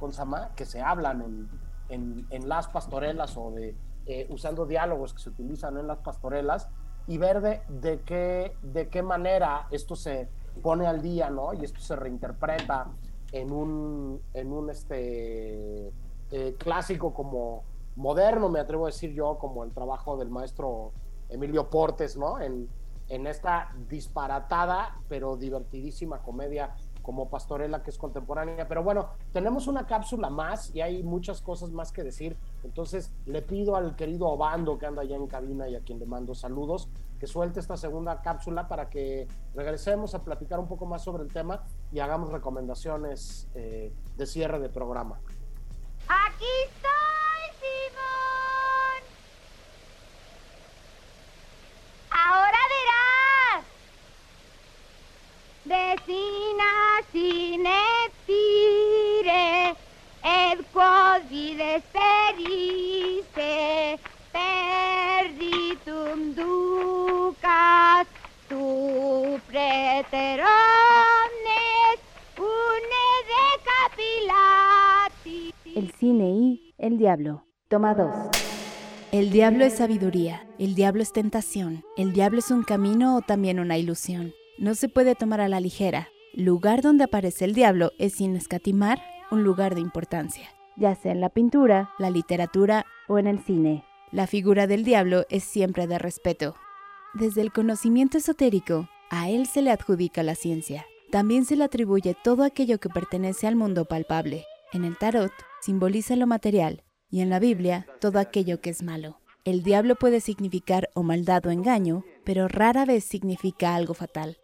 que se hablan en, en, en las pastorelas o de eh, usando diálogos que se utilizan en las pastorelas y ver de, de, qué, de qué manera esto se pone al día, ¿no? Y esto se reinterpreta en un, en un este, eh, clásico como moderno, me atrevo a decir yo, como el trabajo del maestro Emilio Portes, ¿no? En, en esta disparatada pero divertidísima comedia como Pastorela que es contemporánea. Pero bueno, tenemos una cápsula más y hay muchas cosas más que decir. Entonces le pido al querido Obando que anda allá en cabina y a quien le mando saludos, que suelte esta segunda cápsula para que regresemos a platicar un poco más sobre el tema y hagamos recomendaciones eh, de cierre de programa. Aquí estoy, Simón. Ahora verás. Vecina sinepire, ed quod vides perisse, perditum ducas, El cine y el diablo. Toma dos. El diablo es sabiduría, el diablo es tentación, el diablo es un camino o también una ilusión. No se puede tomar a la ligera. Lugar donde aparece el diablo es sin escatimar un lugar de importancia, ya sea en la pintura, la literatura o en el cine. La figura del diablo es siempre de respeto. Desde el conocimiento esotérico, a él se le adjudica la ciencia. También se le atribuye todo aquello que pertenece al mundo palpable. En el tarot simboliza lo material y en la Biblia todo aquello que es malo. El diablo puede significar o maldad o engaño, pero rara vez significa algo fatal.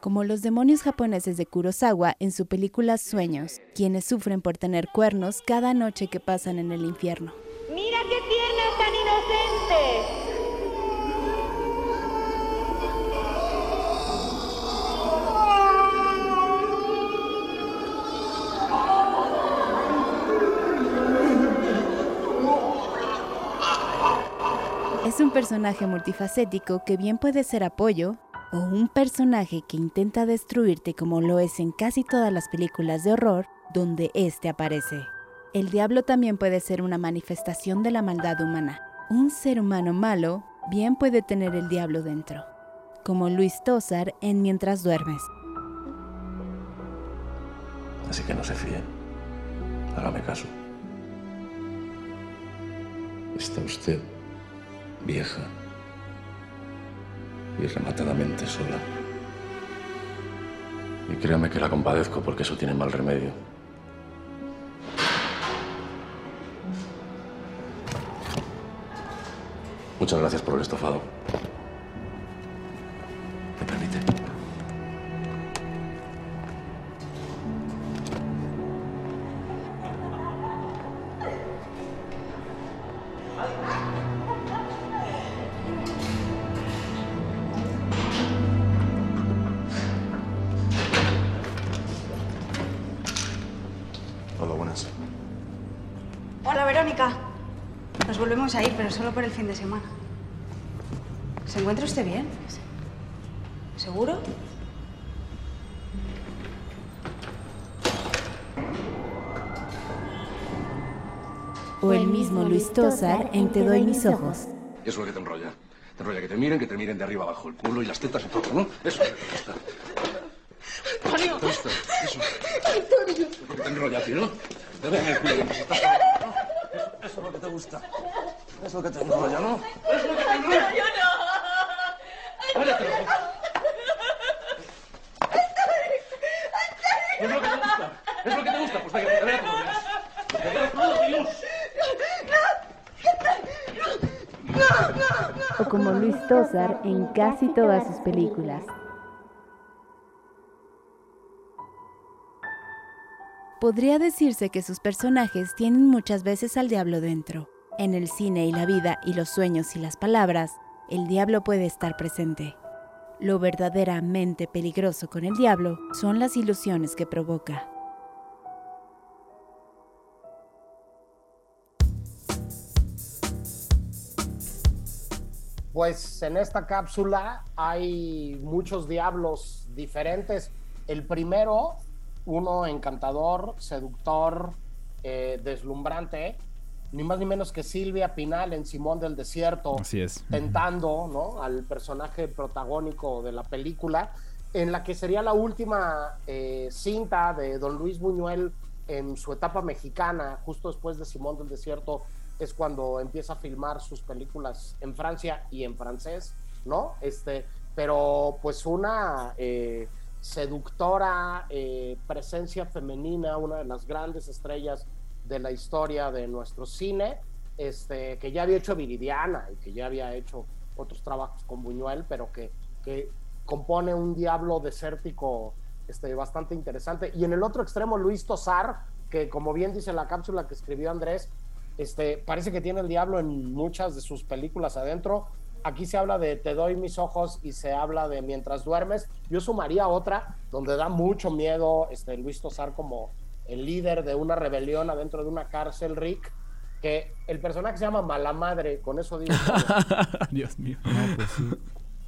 Como los demonios japoneses de Kurosawa en su película Sueños, quienes sufren por tener cuernos cada noche que pasan en el infierno. ¡Mira qué tiernas tan inocentes! Es un personaje multifacético que bien puede ser apoyo o un personaje que intenta destruirte como lo es en casi todas las películas de horror donde éste aparece. El diablo también puede ser una manifestación de la maldad humana. Un ser humano malo bien puede tener el diablo dentro, como Luis Tosar en Mientras duermes. Así que no se fíen. Hágame caso. Está usted vieja y rematadamente sola. Y créame que la compadezco porque eso tiene mal remedio. Muchas gracias por el estofado. A ir, pero solo por el fin de semana. ¿Se encuentra usted bien? ¿Seguro? O el mismo Luis Tosar en Te doy mis ojos. Eso es lo que te enrolla. Te enrolla que te miren, que te miren de arriba abajo, el culo y las tetas y todo, ¿no? Eso es lo que te gusta. Antonio. ¿Te gusta? Eso. Antonio. Es lo que te enrolla a ti, ¿no? Te ven el culo mientras estás... [LAUGHS] ¿no? Eso es lo que te gusta. Es lo que te enrolla, ¿no? Es lo que te enrolla. Yo no. Ojos. Es lo que te gusta. Es lo que te gusta. Pues venga, te veo como eres. Te veo todo, Dios. O como Luis Tosar en casi todas sus películas. Podría decirse que sus personajes tienen muchas veces al diablo dentro. En el cine y la vida y los sueños y las palabras, el diablo puede estar presente. Lo verdaderamente peligroso con el diablo son las ilusiones que provoca. Pues en esta cápsula hay muchos diablos diferentes. El primero, uno encantador, seductor, eh, deslumbrante, ni más ni menos que Silvia Pinal en Simón del Desierto, Así es. tentando ¿no? al personaje protagónico de la película, en la que sería la última eh, cinta de don Luis Buñuel en su etapa mexicana, justo después de Simón del Desierto, es cuando empieza a filmar sus películas en Francia y en francés, ¿no? Este, pero pues una eh, seductora eh, presencia femenina, una de las grandes estrellas de la historia de nuestro cine, este, que ya había hecho Viridiana y que ya había hecho otros trabajos con Buñuel, pero que, que compone un diablo desértico este, bastante interesante. Y en el otro extremo, Luis Tosar, que como bien dice la cápsula que escribió Andrés, este, parece que tiene el diablo en muchas de sus películas adentro. Aquí se habla de Te doy mis ojos y se habla de Mientras duermes. Yo sumaría otra donde da mucho miedo este, Luis Tosar como el líder de una rebelión adentro de una cárcel, Rick, que el personaje se llama Mala Madre, con eso digo. [LAUGHS] Dios mío.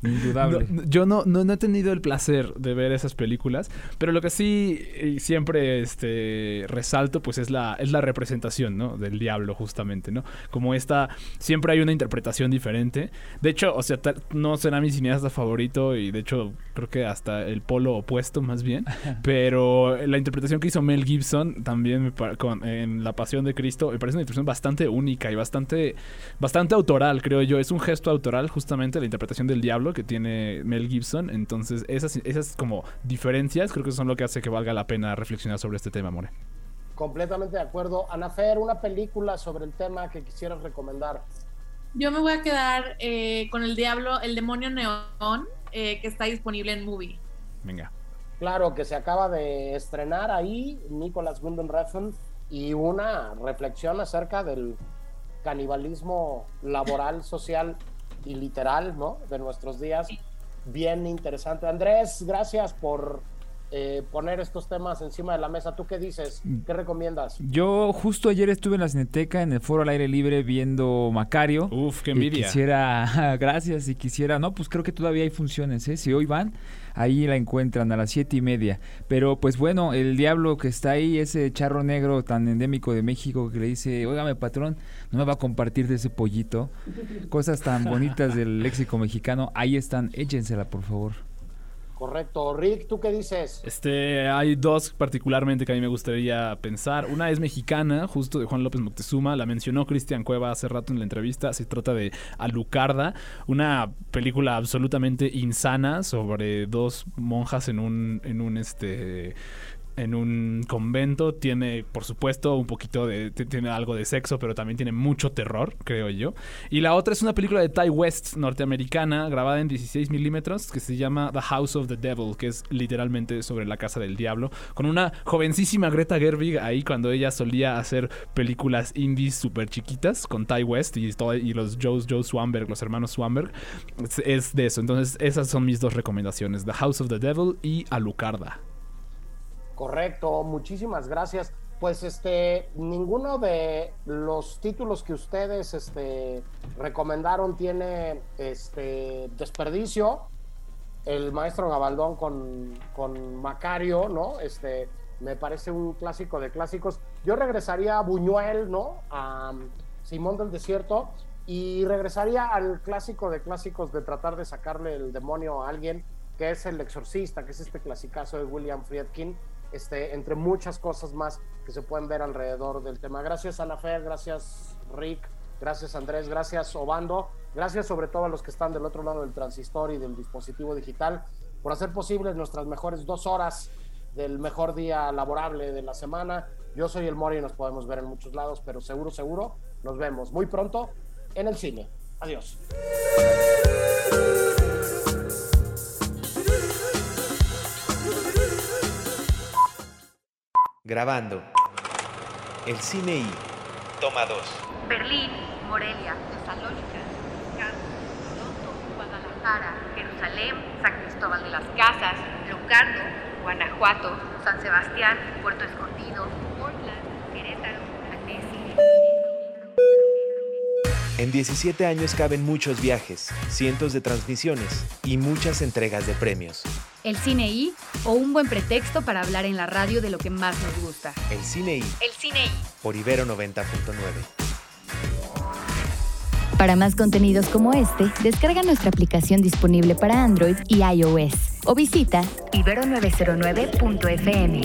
Indudable. No, yo no, no, no he tenido el placer de ver esas películas, pero lo que sí eh, siempre este, resalto pues es la, es la representación ¿no? del diablo justamente, ¿no? Como esta, siempre hay una interpretación diferente. De hecho, o sea, tal- no será mi cineasta favorito y de hecho creo que hasta el polo opuesto más bien, [LAUGHS] pero la interpretación que hizo Mel Gibson también me con- en La Pasión de Cristo me parece una interpretación bastante única y bastante, bastante autoral, creo yo. Es un gesto autoral justamente la interpretación del diablo que tiene Mel Gibson. Entonces, esas, esas como diferencias creo que son lo que hace que valga la pena reflexionar sobre este tema, More. Completamente de acuerdo. Anafer, una película sobre el tema que quisieras recomendar. Yo me voy a quedar eh, con el diablo, el demonio neón, eh, que está disponible en Movie. Venga. Claro, que se acaba de estrenar ahí Nicholas Winding Refn y una reflexión acerca del canibalismo laboral, social y literal, ¿no? De nuestros días. Bien interesante. Andrés, gracias por eh, poner estos temas encima de la mesa. ¿Tú qué dices? ¿Qué recomiendas? Yo justo ayer estuve en la Cineteca, en el foro al aire libre, viendo Macario. Uf, qué Y envidia. quisiera, [LAUGHS] gracias, y quisiera, no, pues creo que todavía hay funciones, ¿eh? Si hoy van, ahí la encuentran a las siete y media. Pero pues bueno, el diablo que está ahí, ese charro negro tan endémico de México que le dice, óigame patrón, no me va a compartir de ese pollito. Cosas tan bonitas del léxico mexicano, ahí están, échensela por favor. Correcto. Rick, ¿tú qué dices? Este, hay dos particularmente que a mí me gustaría pensar. Una es mexicana, justo de Juan López Moctezuma, la mencionó Cristian Cueva hace rato en la entrevista. Se trata de Alucarda, una película absolutamente insana sobre dos monjas en un, en un este en un convento tiene por supuesto un poquito de tiene algo de sexo pero también tiene mucho terror creo yo. Y la otra es una película de Ty West norteamericana grabada en 16 milímetros que se llama The House of the Devil que es literalmente sobre la casa del diablo con una jovencísima Greta Gerwig ahí cuando ella solía hacer películas indies súper chiquitas con Ty West y, todo- y los Joe, Joe Swanberg los hermanos Swanberg. Es de eso. Entonces esas son mis dos recomendaciones The House of the Devil y Alucarda Correcto, muchísimas gracias. Pues este, ninguno de los títulos que ustedes este, recomendaron tiene este desperdicio. El maestro Gabaldón con, con Macario, ¿no? Este, me parece un clásico de clásicos. Yo regresaría a Buñuel, ¿no? A Simón del Desierto y regresaría al clásico de clásicos de tratar de sacarle el demonio a alguien, que es El Exorcista, que es este clasicazo de William Friedkin, este, entre muchas cosas más que se pueden ver alrededor del tema. Gracias, Ana Fer, gracias, Rick, gracias, Andrés, gracias, Obando, gracias sobre todo a los que están del otro lado del transistor y del dispositivo digital por hacer posibles nuestras mejores dos horas del mejor día laborable de la semana. Yo soy el Mori y nos podemos ver en muchos lados, pero seguro, seguro, nos vemos muy pronto en el cine. Adiós. Grabando. El cine y. Toma 2. Berlín, Morelia, Tesalónica, Toronto, Guadalajara, Jerusalén, San Cristóbal de las Casas, Locarno, Guanajuato, San Sebastián, Puerto Escondido, Portland, Querétaro, Annecy. En 17 años caben muchos viajes, cientos de transmisiones y muchas entregas de premios. El cine I o un buen pretexto para hablar en la radio de lo que más nos gusta. El cine y. El cine I. Por Ibero 90.9. Para más contenidos como este, descarga nuestra aplicación disponible para Android y iOS o visita Ibero909.fm.